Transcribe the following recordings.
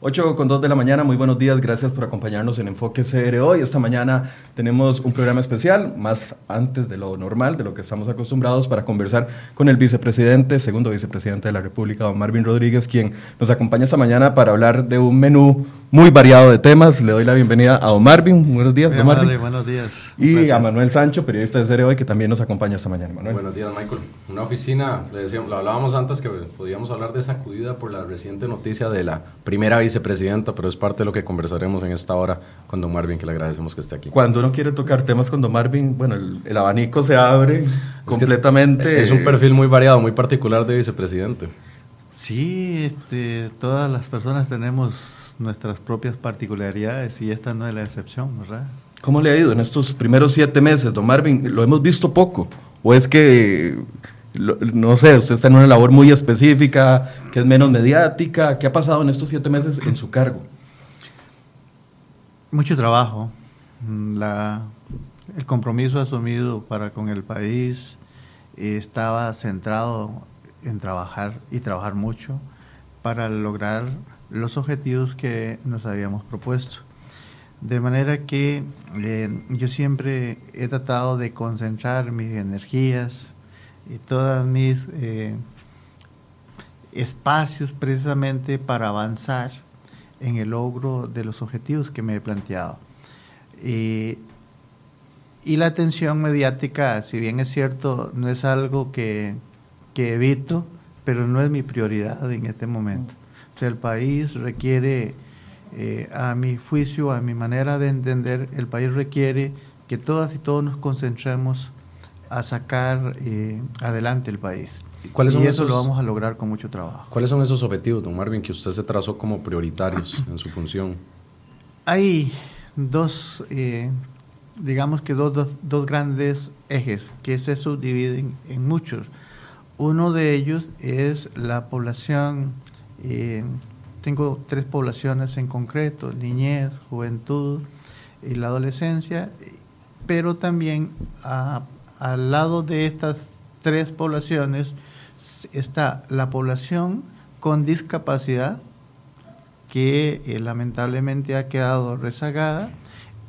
8 con 2 de la mañana, muy buenos días, gracias por acompañarnos en Enfoque CR hoy. Esta mañana tenemos un programa especial, más antes de lo normal, de lo que estamos acostumbrados, para conversar con el vicepresidente, segundo vicepresidente de la República, don Marvin Rodríguez, quien nos acompaña esta mañana para hablar de un menú muy variado de temas. Le doy la bienvenida a don Marvin. Buenos días, don Marvin. buenos días. Y a Manuel Sancho, periodista de CR hoy, que también nos acompaña esta mañana. Manuel. Buenos días, Michael. Una oficina, le decíamos, lo hablábamos antes que podíamos hablar de sacudida por la reciente noticia de la primera vicepresidenta, pero es parte de lo que conversaremos en esta hora con don Marvin, que le agradecemos que esté aquí. Cuando uno quiere tocar temas con don Marvin, bueno, el, abanico se abre completamente. Es un perfil muy variado, muy particular de vicepresidente. Sí, este, todas las personas tenemos nuestras propias particularidades y esta no es la excepción, ¿verdad? ¿Cómo le ha ido en estos primeros siete meses, don Marvin? ¿Lo hemos visto poco? ¿O es que no sé, usted está en una labor muy específica, que es menos mediática. ¿Qué ha pasado en estos siete meses en su cargo? Mucho trabajo. el compromiso asumido para con el país estaba centrado en trabajar y trabajar mucho para lograr los objetivos que nos habíamos propuesto. De manera que eh, yo siempre he tratado de concentrar mis energías, y todos mis eh, espacios precisamente para avanzar en el logro de los objetivos que me he planteado. y la atención mediática, si bien es cierto, no es algo que, que evito, pero no es mi prioridad en este momento. O sea, el país requiere, eh, a mi juicio, a mi manera de entender, el país requiere que todas y todos nos concentremos a sacar eh, adelante el país. ¿Cuáles y eso lo vamos a lograr con mucho trabajo. ¿Cuáles son esos objetivos, don Marvin, que usted se trazó como prioritarios en su función? Hay dos, eh, digamos que dos, dos, grandes ejes que se subdividen en muchos. Uno de ellos es la población, eh, tengo tres poblaciones en concreto, niñez, juventud y la adolescencia, pero también a al lado de estas tres poblaciones está la población con discapacidad, que eh, lamentablemente ha quedado rezagada,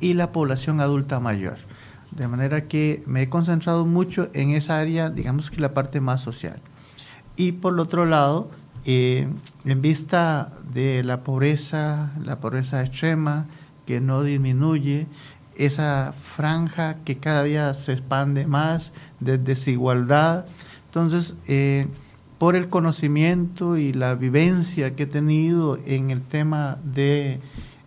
y la población adulta mayor. De manera que me he concentrado mucho en esa área, digamos que la parte más social. Y por otro lado, eh, en vista de la pobreza, la pobreza extrema, que no disminuye, esa franja que cada día se expande más de desigualdad. Entonces, eh, por el conocimiento y la vivencia que he tenido en el tema de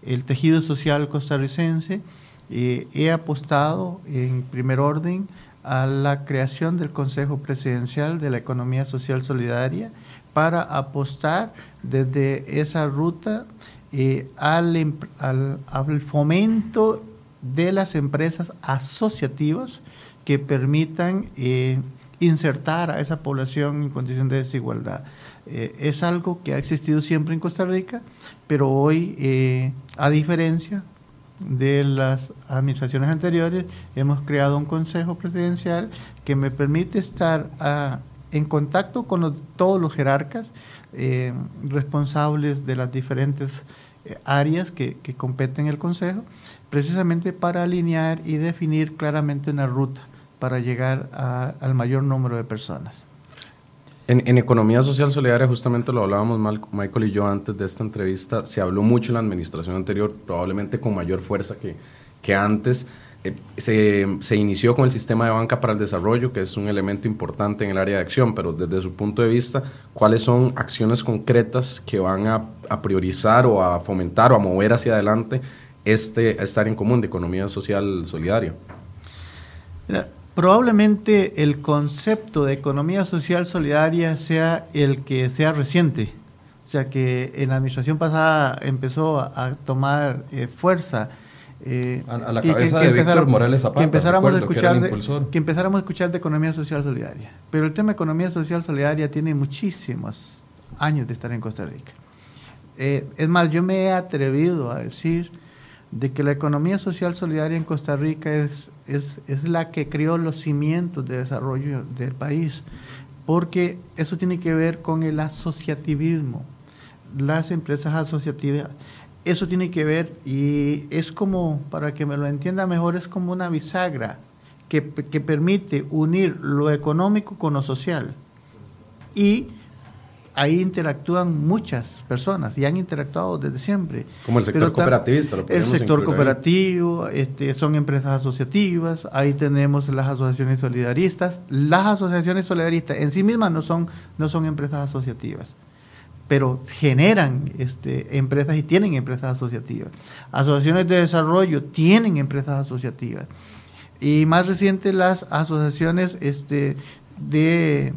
el tejido social costarricense, eh, he apostado en primer orden a la creación del Consejo Presidencial de la Economía Social Solidaria para apostar desde esa ruta eh, al, al, al, fomento de las empresas asociativas que permitan eh, insertar a esa población en condición de desigualdad. Eh, es algo que ha existido siempre en Costa Rica, pero hoy, eh, a diferencia de las administraciones anteriores, hemos creado un consejo presidencial que me permite estar ah, en contacto con todos los jerarcas responsables de las diferentes áreas que, que competen el consejo precisamente para alinear y definir claramente una ruta para llegar al mayor número de personas. En, economía social solidaria, justamente lo hablábamos Michael y yo antes de esta entrevista, se habló mucho en la administración anterior, probablemente con mayor fuerza que, que antes. Eh, se, se, inició con el sistema de banca para el desarrollo, que es un elemento importante en el área de acción, pero desde su punto de vista, ¿cuáles son acciones concretas que van a, a priorizar o a fomentar o a mover hacia adelante este estar en común de economía social solidaria? probablemente el concepto de economía social solidaria sea el que sea reciente, o sea que en la administración pasada empezó a, tomar eh, fuerza. Eh, a, la cabeza de Víctor Morales Zapata, que empezáramos, a escuchar de, que empezáramos a escuchar de economía social solidaria. Pero el tema de economía social solidaria tiene muchísimos años de estar en Costa Rica. Eh, es más, yo me he atrevido a decir de que la economía social solidaria en Costa Rica es, es, la que creó los cimientos de desarrollo del país, porque eso tiene que ver con el asociativismo. las empresas asociativas. Eso tiene que ver y es como, para que me lo entienda mejor, es como una bisagra que, que permite unir lo económico con lo social. Y ahí interactúan muchas personas y han interactuado desde siempre. Como el sector cooperativista. el sector cooperativo, este, son empresas asociativas, ahí tenemos las asociaciones solidaristas. Las asociaciones solidaristas en sí mismas no son, no son empresas asociativas, pero generan este, empresas y tienen empresas asociativas. Asociaciones de desarrollo tienen empresas asociativas. Y más reciente las asociaciones este, de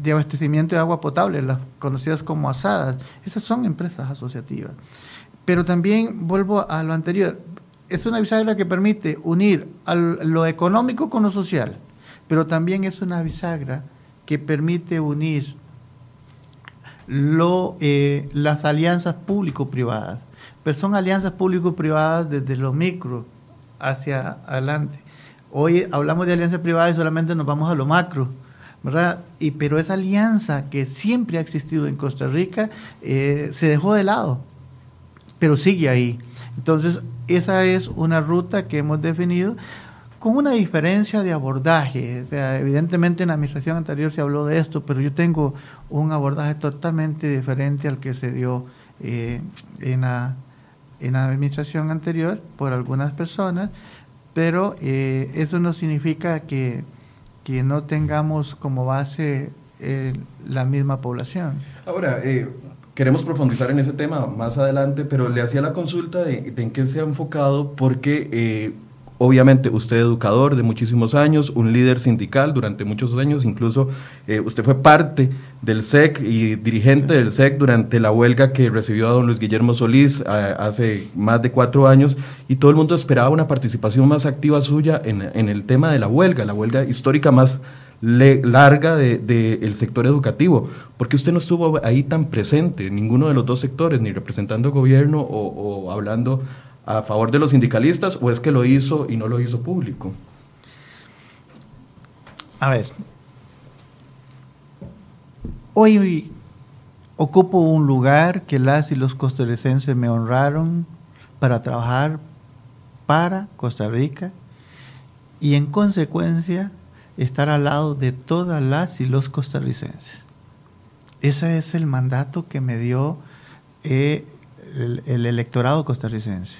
de abastecimiento de agua potable, las conocidas como asadas. Esas son empresas asociativas. Pero también vuelvo a lo anterior, es una bisagra que permite unir lo económico con lo social, pero también es una bisagra que permite unir lo, eh, las alianzas público-privadas. Pero son alianzas público-privadas desde lo micro hacia adelante. Hoy hablamos de alianzas privadas y solamente nos vamos a lo macro Y, pero esa alianza que siempre ha existido en Costa Rica eh, se dejó de lado, pero sigue ahí. Entonces, esa es una ruta que hemos definido con una diferencia de abordaje. evidentemente en la administración anterior se habló de esto, pero yo tengo un abordaje totalmente diferente al que se dio eh, en, la, en la administración anterior por algunas personas, pero eh, eso no significa que que no tengamos como base eh, la misma población. Ahora, eh, queremos profundizar en ese tema más adelante, pero le hacía la consulta de, en qué se ha enfocado, porque eh, obviamente usted educador de muchísimos años, un líder sindical durante muchos años, incluso usted fue parte del SEC y dirigente del SEC durante la huelga que recibió a don Luis Guillermo Solís hace más de cuatro años y todo el mundo esperaba una participación más activa suya en, en el tema de la huelga, la huelga histórica más larga del de, sector educativo, porque usted no estuvo ahí tan presente, ninguno de los dos sectores, ni representando gobierno o, o hablando a favor de los sindicalistas, o es que lo hizo y no lo hizo público. A ver, Hoy ocupo un lugar que las y los costarricenses me honraron para trabajar para Costa Rica y en consecuencia estar al lado de todas las y los costarricenses. Ese es el mandato que me dio eh, el, el, electorado costarricense.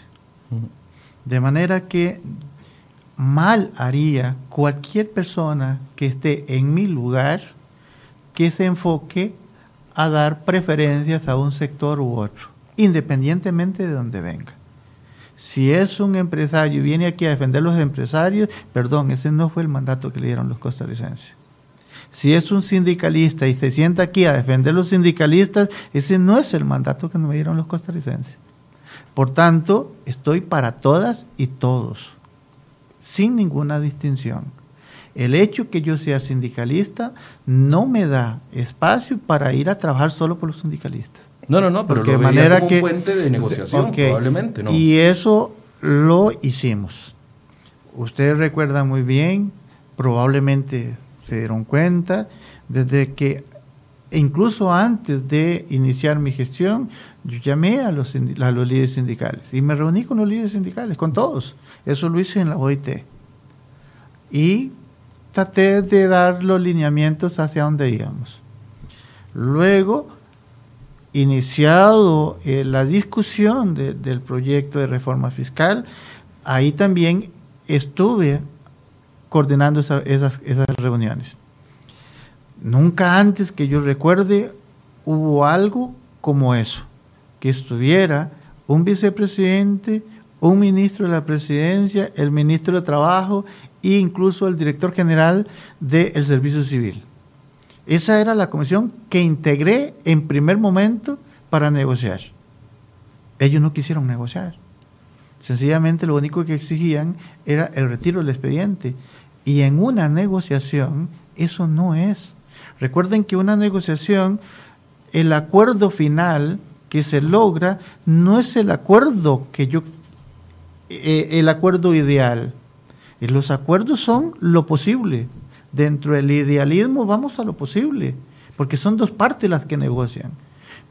De manera que mal haría cualquier persona que esté en mi lugar que se enfoque a dar preferencias a un sector u otro, independientemente de donde venga. Si es un empresario y viene aquí a defender a los empresarios, perdón, ese no fue el mandato que le dieron los costarricenses. Si es un sindicalista y se sienta aquí a defender a los sindicalistas, ese no es el mandato que me dieron los costarricenses. Por tanto, estoy para todas y todos, sin ninguna distinción. El hecho que yo sea sindicalista no me da espacio para ir a trabajar solo por los sindicalistas. No, no, no, pero de manera como un puente de negociación, probablemente, ¿no? Y eso lo hicimos. Ustedes recuerdan muy bien, probablemente se dieron cuenta, desde que incluso antes de iniciar mi gestión, yo llamé a los, líderes sindicales y me reuní con los líderes sindicales, con todos. Eso lo hice en la OIT. Y traté de dar los lineamientos hacia dónde íbamos. Luego, iniciado eh, la discusión del proyecto de reforma fiscal, ahí también estuve coordinando esas reuniones. Nunca antes que yo recuerde hubo algo como eso, que estuviera un vicepresidente, un ministro de la presidencia, el ministro de Trabajo e incluso el director general del Servicio Civil. Esa era la comisión que integré en primer momento para negociar. Ellos no quisieron negociar. Sencillamente lo único que exigían era el retiro del expediente. Y en una negociación eso no es. Recuerden que una negociación, el acuerdo final que se logra no es el acuerdo que yo, eh, el acuerdo ideal. Y los acuerdos son lo posible. Dentro del idealismo vamos a lo posible, porque son dos partes las que negocian.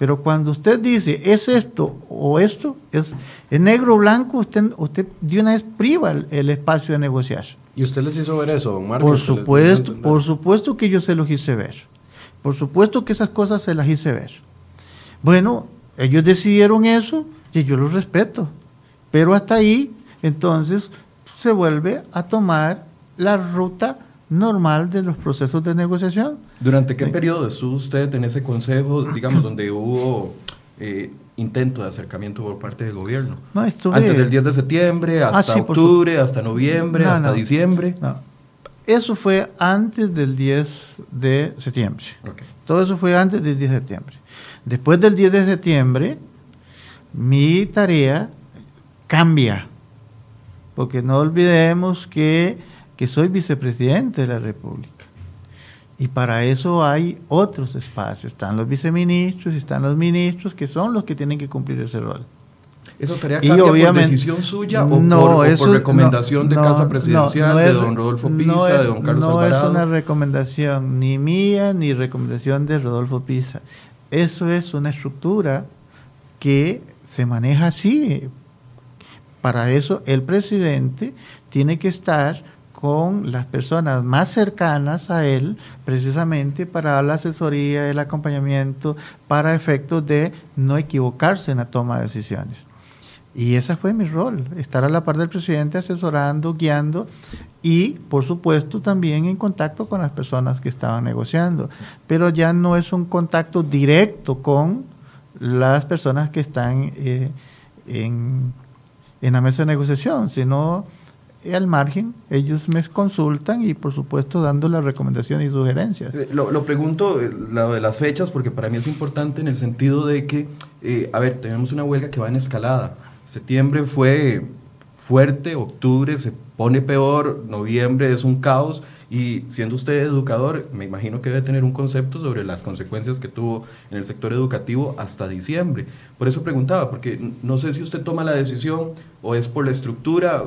Pero cuando usted dice, es esto o esto, es, negro o blanco, usted, usted de una vez priva el, el espacio de negociar. ¿Y usted les hizo ver eso, don Marvin? Por ¿Se les hizo supuesto, por supuesto que yo se los hice ver. Por supuesto que esas cosas se las hice ver. Bueno, ellos decidieron eso y yo los respeto. Pero hasta ahí, entonces, se vuelve a tomar la ruta normal de los procesos de negociación. ¿Durante qué periodo estuvo usted en ese consejo, digamos, donde hubo eh, intento de acercamiento por parte del gobierno? No, estuve- Antes del 10 de septiembre, hasta Ah, sí, octubre, hasta noviembre, No, hasta no. diciembre. Eso fue antes del 10 de septiembre. Ok. Todo eso fue antes del 10 de septiembre. Después del 10 de septiembre, mi tarea cambia. Porque no olvidemos que, que soy vicepresidente de la República. Y para eso hay otros espacios. Están los viceministros y están los ministros que son los que tienen que cumplir ese rol. ¿Esa tarea Y cambia por decisión suya o, No, por, o por eso- recomendación no, de no, Casa no, Presidencial, no de don Rodolfo Pisa, no de don Carlos no Alvarado? es una recomendación ni mía ni recomendación de Rodolfo Pisa. Eso es una estructura que se maneja así. Para eso el presidente tiene que estar con las personas más cercanas a él, precisamente para la asesoría, el acompañamiento, para efectos de no equivocarse en la toma de decisiones. Y ese fue mi rol, estar a la par del presidente asesorando, guiando y, por supuesto, también en contacto con las personas que estaban negociando. Pero ya no es un contacto directo con las personas que están eh, en, en la mesa de negociación, sino al margen, ellos me consultan y, por supuesto, dando las recomendaciones y sugerencias. Eh, Lo, lo pregunto, eh, lo de las fechas, porque para mí es importante en el sentido de que, eh, a ver, tenemos una huelga que va en escalada. Septiembre fue fuerte, octubre se pone peor, noviembre es un caos y siendo usted educador, me imagino que debe tener un concepto sobre las consecuencias que tuvo en el sector educativo hasta diciembre. Por eso preguntaba, porque no sé si usted toma la decisión o es por la estructura.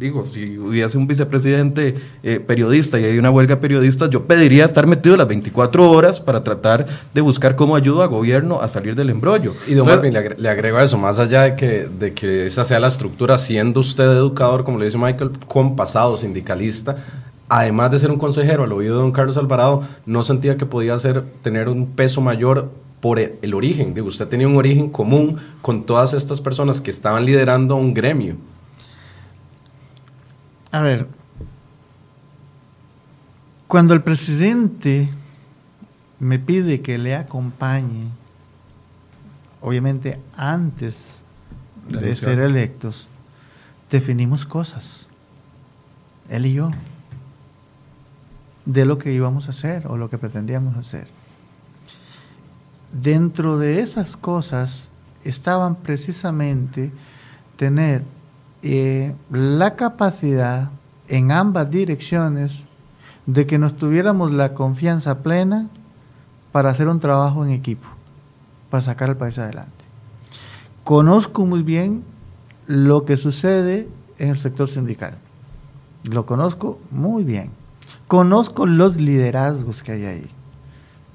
Digo, si hubiese un vicepresidente eh, periodista y hay una huelga de periodistas, yo pediría estar metido las 24 horas para tratar de buscar cómo ayudo a gobierno a salir del embrollo. Y don Marvin, le, le agrego eso, más allá de que, de que esa sea la estructura, siendo usted educador, como le dice Michael, con pasado sindicalista, además de ser un consejero al oído de don Carlos Alvarado, no sentía que podía ser, tener un peso mayor por e- el origen. Digo, usted tenía un origen común con todas estas personas que estaban liderando un gremio. A ver, cuando el presidente me pide que le acompañe, obviamente antes De ser electos, definimos cosas, él y yo, de lo que íbamos a hacer o lo que pretendíamos hacer. Dentro de esas cosas estaban precisamente tener eh, la capacidad en ambas direcciones de que nos tuviéramos la confianza plena para hacer un trabajo en equipo, para sacar al país adelante. Conozco muy bien lo que sucede en el sector sindical. Lo conozco muy bien. Conozco los liderazgos que hay ahí.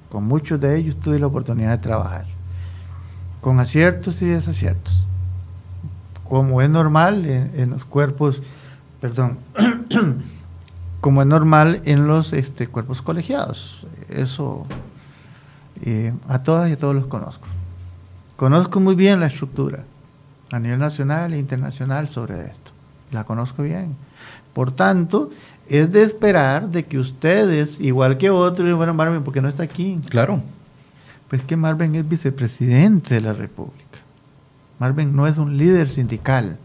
Con muchos de ellos tuve la oportunidad de trabajar. Con aciertos y desaciertos como es normal en, en los cuerpos, perdón, como es normal en los este, cuerpos colegiados. Eso eh, a todas y a todos los conozco. Conozco muy bien la estructura a nivel nacional e internacional sobre esto. La conozco bien. Por tanto, es de esperar de que ustedes, igual que otros, bueno, Marvin, porque no está aquí, Claro. pues que Marvin es vicepresidente de la República. Marvin no es un líder sindical.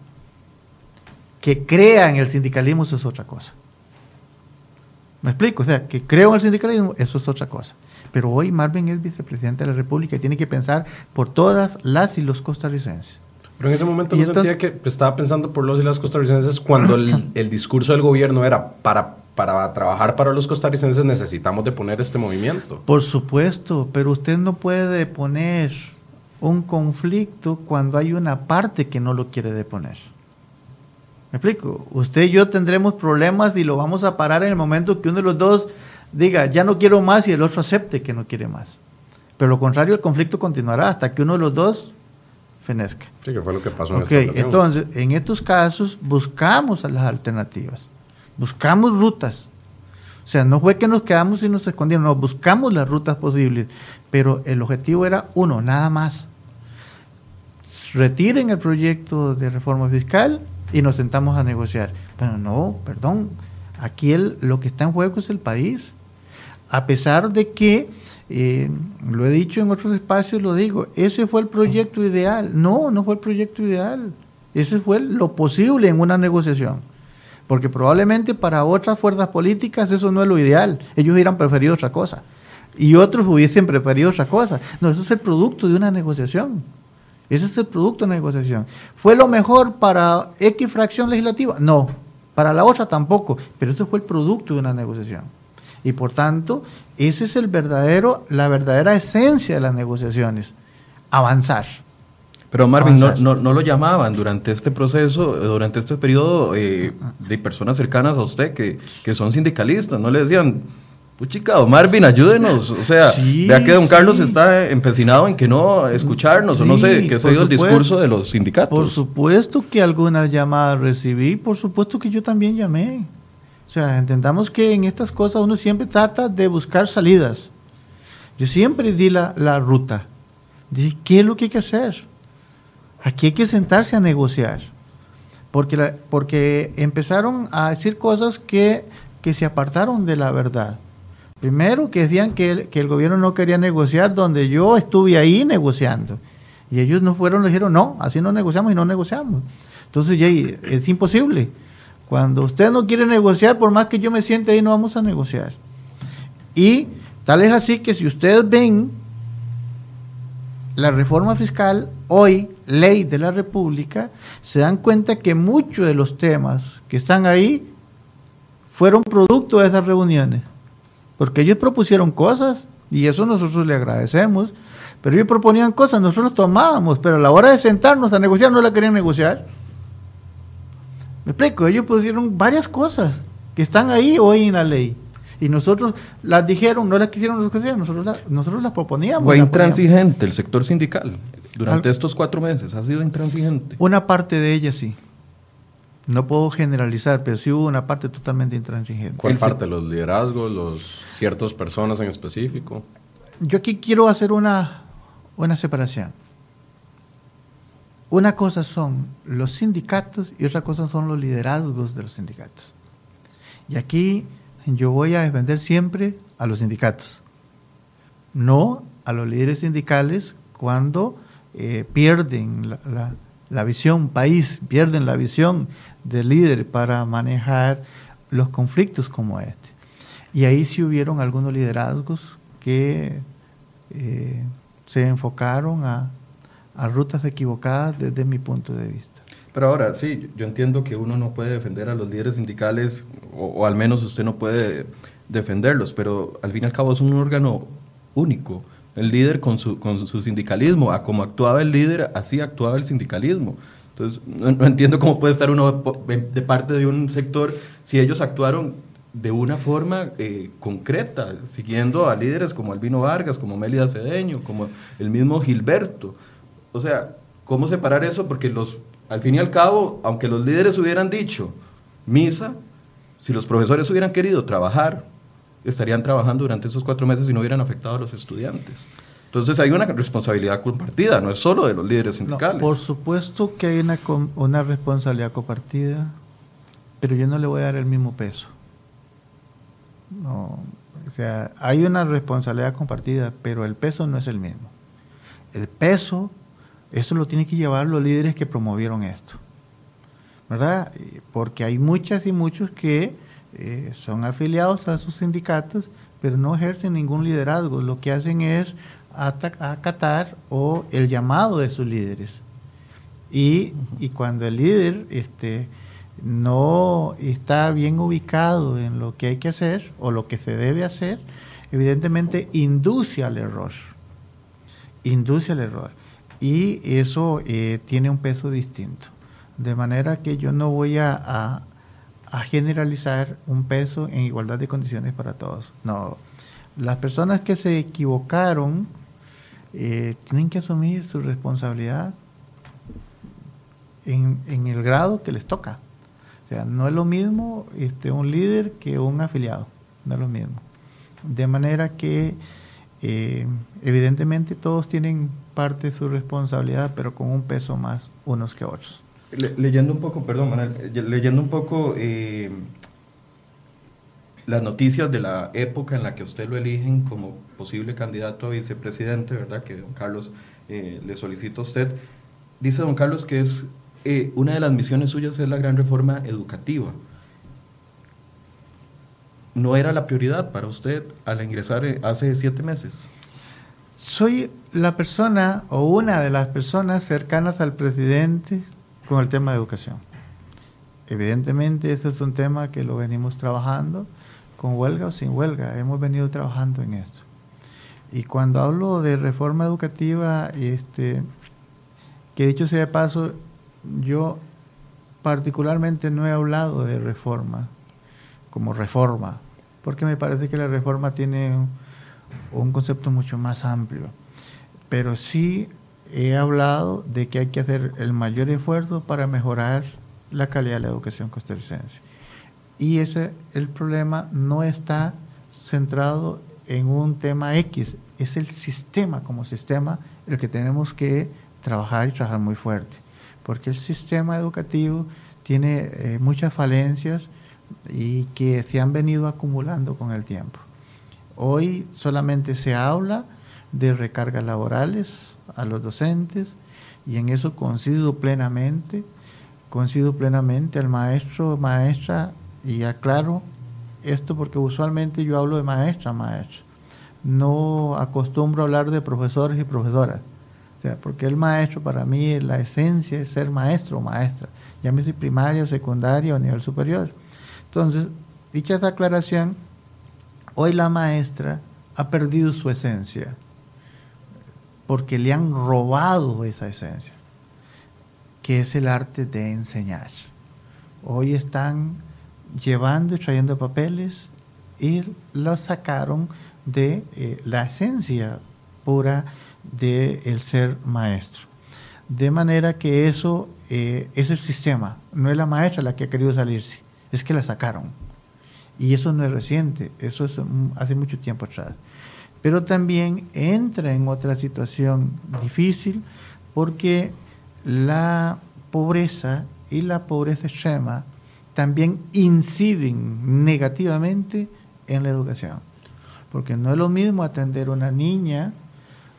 Que crea en el sindicalismo, eso es otra cosa. ¿Me explico? O sea, que creo en el sindicalismo, eso es otra cosa. Pero hoy Marvin es vicepresidente de la República y tiene que pensar por todas las y los costarricenses. Pero en ese momento Y no entonces- sentía que estaba pensando por los y las costarricenses cuando el, el discurso del gobierno era para, para trabajar para los costarricenses necesitamos de poner este movimiento. Por supuesto, pero usted no puede poner un conflicto cuando hay una parte que no lo quiere deponer. ¿Me explico? Usted y yo tendremos problemas y lo vamos a parar en el momento que uno de los dos diga, ya no quiero más y el otro acepte que no quiere más. Pero lo contrario, el conflicto continuará hasta que uno de los dos fenezca. Sí, que fue lo que pasó en esta. Entonces, en estos casos buscamos las alternativas, buscamos rutas. O sea, no fue que nos quedamos y nos escondimos, no, buscamos las rutas posibles, pero el objetivo era uno, nada más. Retiren el proyecto de reforma fiscal y nos sentamos a negociar. Pero no, perdón, aquí el, lo que está en juego es el país. A pesar de que eh, lo he dicho en otros espacios, lo digo, ese fue el proyecto ideal. No, no fue el proyecto ideal. Ese fue lo posible en una negociación. Porque probablemente para otras fuerzas políticas eso no es lo ideal. Ellos hubieran preferido otra cosa. Y otros hubiesen preferido otra cosa. No, eso es el producto de una negociación. Ese es el producto de una negociación. ¿Fue lo mejor para X fracción legislativa? No. Para la otra tampoco. Pero eso fue el producto de una negociación. Y por tanto, esa es el verdadero, la verdadera esencia de las negociaciones, avanzar. Pero Marvin, no, no, lo llamaban durante este proceso, durante este periodo eh, de personas cercanas a usted que, que son sindicalistas, no le decían, chica, Marvin, ayúdenos. O sea, vea que don Carlos está empecinado en que no escucharnos, o no sé, que ha sido el discurso de los sindicatos. Por supuesto que algunas llamadas recibí, por supuesto que yo también llamé. O sea, entendamos que en estas cosas uno siempre trata de buscar salidas. Yo siempre di la, la ruta. Dije, ¿qué es lo que hay que hacer? Aquí hay que sentarse a negociar. Porque, porque empezaron a decir cosas que, que se apartaron de la verdad. Primero, que decían que el, gobierno no quería negociar donde yo estuve ahí negociando. Y ellos no fueron, le dijeron, no, así no negociamos y no negociamos. Entonces, ya es imposible. Cuando usted no quiere negociar, por más que yo me siente ahí, no vamos a negociar. Y tal es así que si ustedes ven la reforma fiscal, hoy, ley de la República, se dan cuenta que muchos de los temas que están ahí fueron producto de esas reuniones. Porque ellos propusieron cosas y eso nosotros le agradecemos. Pero ellos proponían cosas, nosotros las tomábamos, pero a la hora de sentarnos a negociar no la querían negociar. Me explico, ellos pusieron varias cosas que están ahí hoy en la ley. Y nosotros las dijeron, no las quisieron nosotros las, nosotros las proponíamos. Fue intransigente el sector sindical durante estos cuatro meses, ha sido intransigente. Una parte de ella sí. No puedo generalizar, pero sí hubo una parte totalmente intransigente. ¿Cuál parte? ¿Los liderazgos? ¿Los ciertas personas en específico? Yo aquí quiero hacer una, una separación. Una cosa son los sindicatos y otra cosa son los liderazgos de los sindicatos. Y aquí yo voy a defender siempre a los sindicatos, no a los líderes sindicales cuando eh, pierden la, visión país, pierden la visión del líder para manejar los conflictos como este. Y ahí sí hubieron algunos liderazgos que eh, se enfocaron a a rutas equivocadas desde mi punto de vista. Pero ahora, sí, yo entiendo que uno no puede defender a los líderes sindicales, o, al menos usted no puede defenderlos, pero al fin y al cabo es un órgano único. El líder con su, con su sindicalismo, a como actuaba el líder, así actuaba el sindicalismo. Entonces, no, entiendo cómo puede estar uno de parte de un sector si ellos actuaron de una forma eh, concreta, siguiendo a líderes como Albino Vargas, como Mélida Cedeño, como el mismo Gilberto o sea, ¿cómo separar eso? Porque los, al fin y al cabo, aunque los líderes hubieran dicho misa, si los profesores hubieran querido trabajar, estarían trabajando durante esos cuatro meses y no hubieran afectado a los estudiantes. Entonces hay una responsabilidad compartida, no es solo de los líderes sindicales. por supuesto que hay una, una responsabilidad compartida, pero yo no le voy a dar el mismo peso. No, o sea, hay una responsabilidad compartida, pero el peso no es el mismo. El peso esto lo tienen que llevar los líderes que promovieron esto. ¿Verdad? Porque hay muchas y muchos que eh, son afiliados a sus sindicatos, pero no ejercen ningún liderazgo. Lo que hacen es acatar o el llamado de sus líderes. Y, y cuando el líder este, no está bien ubicado en lo que hay que hacer o lo que se debe hacer, evidentemente induce al error. Induce al error y eso eh, tiene un peso distinto. De manera que yo no voy a, a, generalizar un peso en igualdad de condiciones para todos. No, las personas que se equivocaron eh, tienen que asumir su responsabilidad en, en, el grado que les toca. O sea, no es lo mismo este, un líder que un afiliado, no es lo mismo. De manera que eh, evidentemente todos tienen parte de su responsabilidad, pero con un peso más unos que otros. Leyendo un poco, perdón, Manuel, eh, leyendo un poco eh, las noticias de la época en la que usted lo eligen como posible candidato a vicepresidente, ¿verdad? Que don Carlos le solicita a usted. Dice don Carlos que es una de las misiones suyas es la gran reforma educativa no era la prioridad para usted al ingresar eh, hace siete meses? Soy la persona o una de las personas cercanas al presidente con el tema de educación. Evidentemente, este es un tema que lo venimos trabajando con huelga o sin huelga. Hemos venido trabajando en esto. Y cuando hablo de reforma educativa, este, que dicho sea de paso, yo particularmente no he hablado de reforma como reforma, porque me parece que la reforma tiene un, concepto mucho más amplio. Pero sí he hablado de que hay que hacer el mayor esfuerzo para mejorar la calidad de la educación costarricense. Y ese el problema no está centrado en un tema X, es el sistema como sistema el que tenemos que trabajar y trabajar muy fuerte, porque el sistema educativo tiene eh, muchas falencias y que se han venido acumulando con el tiempo. Hoy solamente se habla de recargas laborales a los docentes y en eso coincido plenamente, coincido plenamente al maestro, maestra y aclaro esto porque usualmente yo hablo de maestra, maestra. No acostumbro a hablar de profesores y profesoras. O sea, porque el maestro para mí la esencia es ser maestro o maestra, llámese primaria, secundaria o nivel superior. Entonces, dicha esta aclaración, hoy la maestra ha perdido su esencia, porque le han robado esa esencia, que es el arte de enseñar. Hoy están llevando y trayendo papeles y lo sacaron de eh, la esencia pura del el ser maestro. De manera que eso eh, es el sistema, no es la maestra la que ha querido salirse es que la sacaron. Y eso no es reciente, eso es hace mucho tiempo atrás. Pero también entra en otra situación difícil porque la pobreza y la pobreza extrema también inciden negativamente en la educación. Porque no es lo mismo atender una niña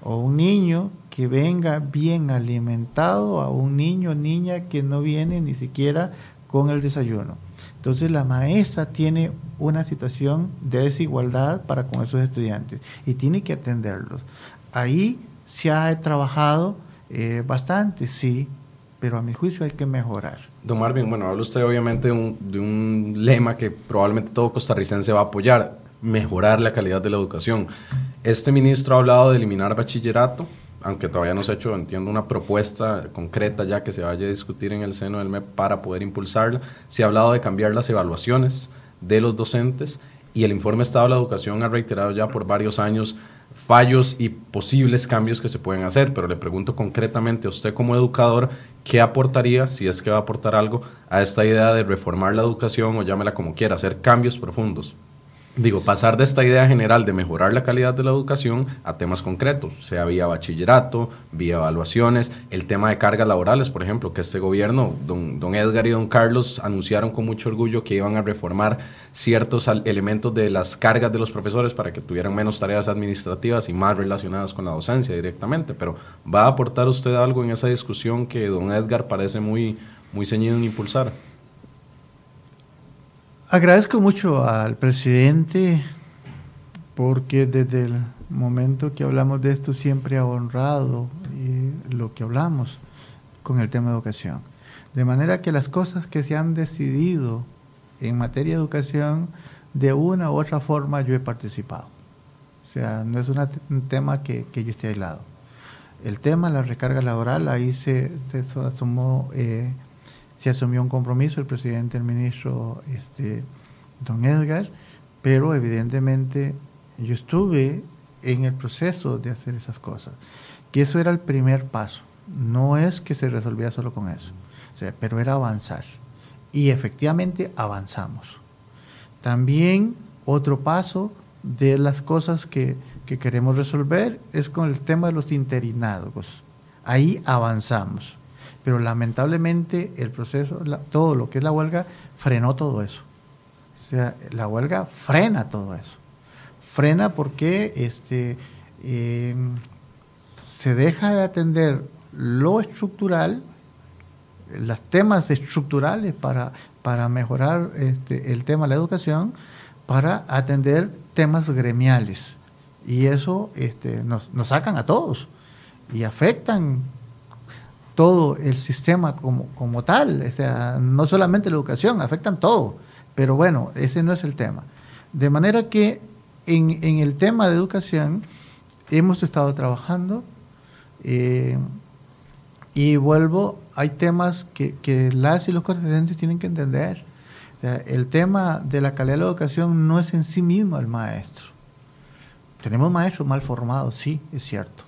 o un niño que venga bien alimentado a un niño o niña que no viene ni siquiera con el desayuno. Entonces la maestra tiene una situación de desigualdad para con esos estudiantes y tiene que atenderlos. Ahí se ha trabajado eh, bastante, sí, pero a mi juicio hay que mejorar. Don Marvin, bueno, habla usted obviamente de un, de un lema que probablemente todo costarricense va a apoyar, mejorar la calidad de la educación. Este ministro ha hablado de eliminar bachillerato, aunque todavía no se ha hecho, entiendo, una propuesta concreta ya que se vaya a discutir en el seno del MEP para poder impulsarla. Se ha hablado de cambiar las evaluaciones de los docentes y el informe Estado de la Educación ha reiterado ya por varios años fallos y posibles cambios que se pueden hacer, pero le pregunto concretamente a usted como educador, ¿qué aportaría, si es que va a aportar algo, a esta idea de reformar la educación o llámela como quiera, hacer cambios profundos? Digo, pasar de esta idea general de mejorar la calidad de la educación a temas concretos, sea vía bachillerato, vía evaluaciones, el tema de cargas laborales, por ejemplo, que este gobierno, don, don Edgar y don Carlos, anunciaron con mucho orgullo que iban a reformar ciertos elementos de las cargas de los profesores para que tuvieran menos tareas administrativas y más relacionadas con la docencia directamente. Pero ¿va a aportar usted algo en esa discusión que don Edgar parece muy, muy ceñido en impulsar? Agradezco mucho al presidente porque desde el momento que hablamos de esto siempre ha honrado eh, lo que hablamos con el tema de educación. De manera que las cosas que se han decidido en materia de educación, de una u otra forma yo he participado. O sea, no es un tema que, yo esté aislado. El tema, la recarga laboral, ahí se, se asumó eh, se asumió un compromiso el presidente, el ministro este, don Edgar, pero evidentemente yo estuve en el proceso de hacer esas cosas. Que eso era el primer paso. No es que se resolviera solo con eso, pero era avanzar. Y efectivamente avanzamos. También otro paso de las cosas que, que queremos resolver es con el tema de los interinados. Ahí avanzamos. Pero lamentablemente el proceso, todo lo que es la huelga, frenó todo eso. O sea, la huelga frena todo eso. Frena porque este, eh, se deja de atender lo estructural, los temas estructurales para, para mejorar este, el tema de la educación, para atender temas gremiales. Y eso este, nos, nos sacan a todos y afectan todo el sistema como, como tal, o sea, no solamente la educación, afectan todo, pero bueno, ese no es el tema. De manera que en, en el tema de educación hemos estado trabajando eh, y vuelvo, hay temas que, que las y los correspondientes tienen que entender. El tema de la calidad de la educación no es en sí mismo el maestro. Tenemos maestros mal formados, sí, es cierto.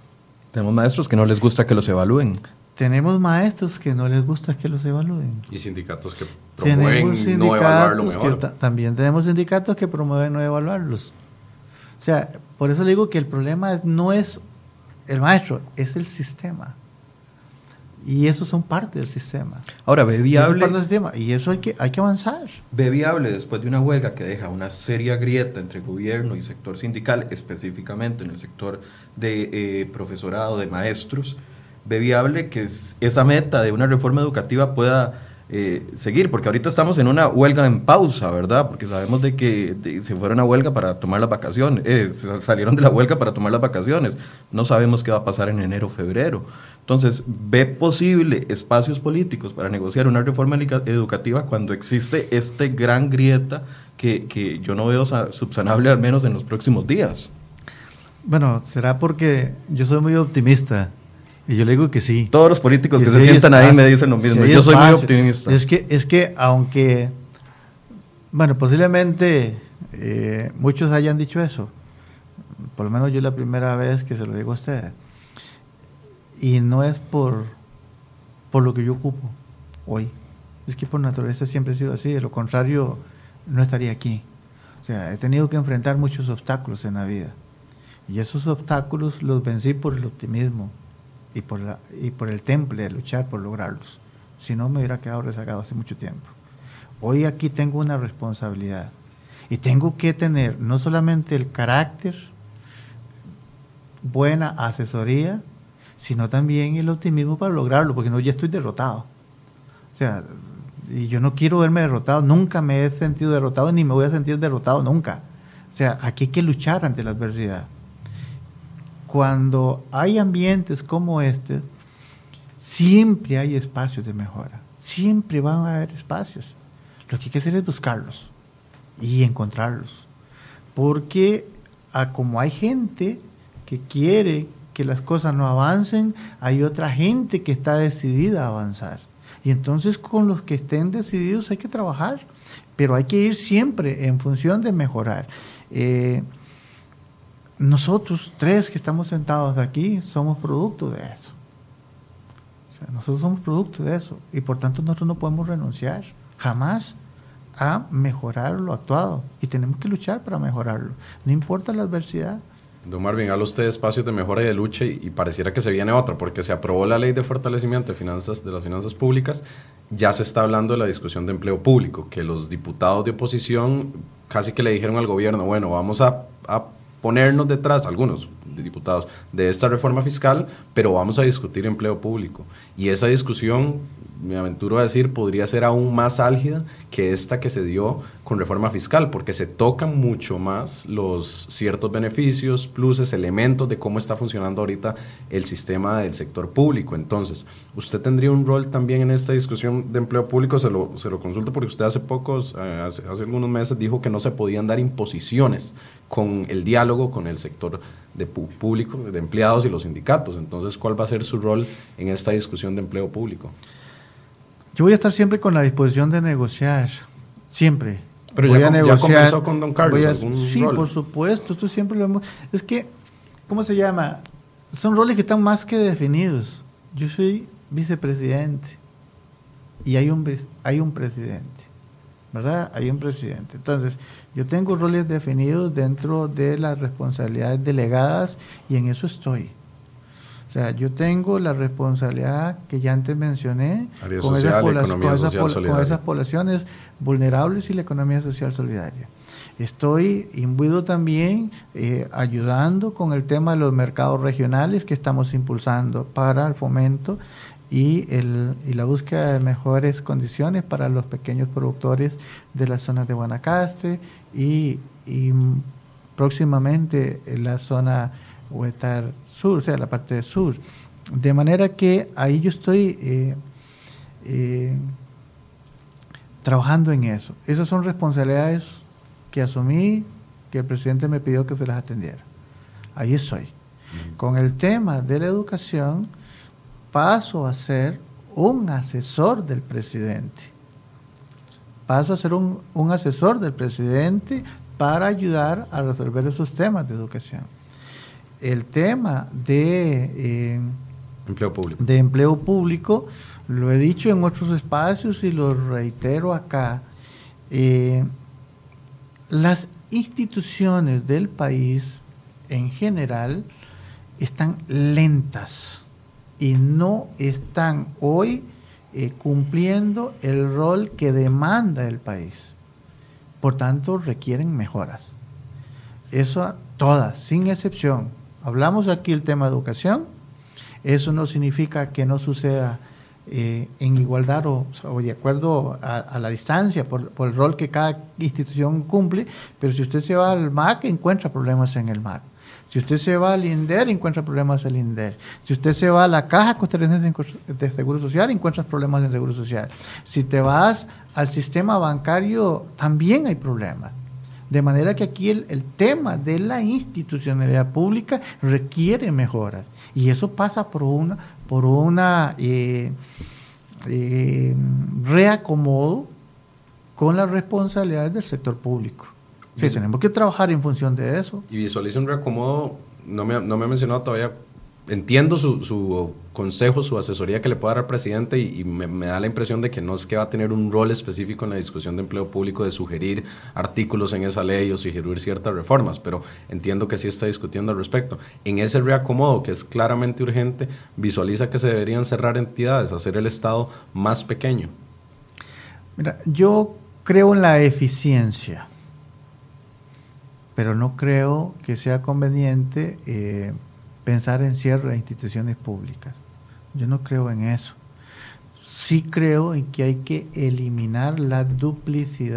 Tenemos maestros que no les gusta que los evalúen tenemos maestros que no les gusta que los evalúen. Y sindicatos que promueven no evaluarlo mejor. también tenemos sindicatos que promueven no evaluarlos. O sea, por eso le digo que el problema no es el maestro, es el sistema. Y eso son parte del sistema. Ahora, ve viable. Y eso hay que, hay que avanzar. Ve viable después de una huelga que deja una seria grieta entre gobierno y sector sindical, específicamente en el sector de eh, profesorado, de maestros ve viable que esa meta de una reforma educativa pueda eh, seguir, porque ahorita estamos en una huelga en pausa, ¿verdad? Porque sabemos de que se fueron a huelga para tomar las vacaciones, eh, salieron de la huelga para tomar las vacaciones, no sabemos qué va a pasar en enero, febrero. Entonces, ¿ve posible espacios políticos para negociar una reforma educativa cuando existe este gran grieta que, que yo no veo subsanable al menos en los próximos días? Bueno, será porque yo soy muy optimista y yo le digo que sí. Todos los políticos que, se sientan ahí me dicen lo mismo. yo soy muy optimista. Es que, es que aunque, bueno, posiblemente eh, muchos hayan dicho eso, por lo menos yo la primera vez que se lo digo a usted, y no es por, por lo que yo ocupo hoy, es que por naturaleza siempre he sido así, de lo contrario no estaría aquí. O sea, he tenido que enfrentar muchos obstáculos en la vida. Y esos obstáculos los vencí por el optimismo, y por, la, y por el temple de luchar por lograrlos. Si no, me hubiera quedado rezagado hace mucho tiempo. Hoy aquí tengo una responsabilidad y tengo que tener no solamente el carácter, buena asesoría, sino también el optimismo para lograrlo, porque no, ya estoy derrotado. O sea, y yo no quiero verme derrotado, nunca me he sentido derrotado ni me voy a sentir derrotado nunca. O sea, aquí hay que luchar ante la adversidad cuando hay ambientes como este, siempre hay espacios de mejora, siempre van a haber espacios. Lo que hay que hacer es buscarlos y encontrarlos. Porque a como hay gente que quiere que las cosas no avancen, hay otra gente que está decidida a avanzar. Y entonces con los que estén decididos hay que trabajar, pero hay que ir siempre en función de mejorar. Eh, nosotros tres que estamos sentados aquí somos producto de eso. nosotros somos producto de eso y por tanto nosotros no podemos renunciar jamás a mejorar lo actuado y tenemos que luchar para mejorarlo, no importa la adversidad. Don Marvin, habla usted de espacios de mejora y de lucha y, pareciera que se viene otro, porque se aprobó la ley de fortalecimiento de, finanzas, de las finanzas públicas, ya se está hablando de la discusión de empleo público, que los diputados de oposición casi que le dijeron al gobierno, bueno, vamos a ponernos detrás, algunos diputados, de esta reforma fiscal, pero vamos a discutir empleo público. Y esa discusión, me aventuro a decir, podría ser aún más álgida que esta que se dio con reforma fiscal, porque se tocan mucho más los ciertos beneficios, pluses, elementos de cómo está funcionando ahorita el sistema del sector público. Entonces, usted tendría un rol también en esta discusión de empleo público, se lo, se lo consulto porque usted hace pocos, eh, hace, hace algunos meses dijo que no se podían dar imposiciones con el diálogo con el sector de público, de empleados y los sindicatos. Entonces, ¿cuál va a ser su rol en esta discusión de empleo público? Yo voy a estar siempre con la disposición de negociar, siempre. Pero voy ya, a negociar, ya comenzó con don Carlos. sí, por supuesto, esto siempre lo hemos... Es que ¿cómo se llama? Son roles que están más que definidos. Yo soy vicepresidente y hay un, hay un presidente, ¿verdad? Hay un presidente. Entonces, yo tengo roles definidos dentro de las responsabilidades delegadas y en eso estoy. O sea, yo tengo la responsabilidad que ya antes mencioné con, esas poblaciones vulnerables y la economía social solidaria. Estoy imbuido también eh, ayudando con el tema de los mercados regionales que estamos impulsando para el fomento y, el, y la búsqueda de mejores condiciones para los pequeños productores de las zonas de Guanacaste y, próximamente en la zona Huetar Sur, o sea, la parte sur. De manera que ahí yo estoy eh, eh, trabajando en eso. Esas son responsabilidades que asumí, que el presidente me pidió que se las atendiera. Ahí estoy. Con el tema de la educación, paso a ser un asesor del presidente. Paso a ser un, asesor del presidente para ayudar a resolver esos temas de educación. El tema de, eh, empleo público. de empleo público, lo he dicho en otros espacios y lo reitero acá. Eh, las instituciones del país en general están lentas y no están hoy eh, cumpliendo el rol que demanda el país. Por tanto, requieren mejoras. Eso todas, sin excepción. Hablamos aquí el tema de educación. Eso no significa que no suceda eh, en igualdad o, de acuerdo a, la distancia por, el rol que cada institución cumple, pero si usted se va al MAC encuentra problemas en el MAC. Si usted se va al INDER, encuentra problemas en el INDER. Si usted se va a la Caja Costarricense de Seguro Social, encuentras problemas en el Seguro Social. Si te vas al sistema bancario, también hay problemas. De manera que aquí el, el, tema de la institucionalidad pública requiere mejoras. Y eso pasa por una, por una eh, eh, reacomodo con las responsabilidades del sector público. Sí, tenemos que trabajar en función de eso. Y visualiza un reacomodo, no me, no me ha mencionado todavía entiendo su, su, consejo, su asesoría que le puede dar al presidente y, me, da la impresión de que no es que va a tener un rol específico en la discusión de empleo público de sugerir artículos en esa ley o sugerir ciertas reformas, pero entiendo que sí está discutiendo al respecto. En ese reacomodo, que es claramente urgente, visualiza que se deberían cerrar entidades, hacer el Estado más pequeño. Mira, yo creo en la eficiencia, pero no creo que sea conveniente... Eh, pensar en cierre de instituciones públicas. Yo no creo en eso. Sí creo en que hay que eliminar la duplicidad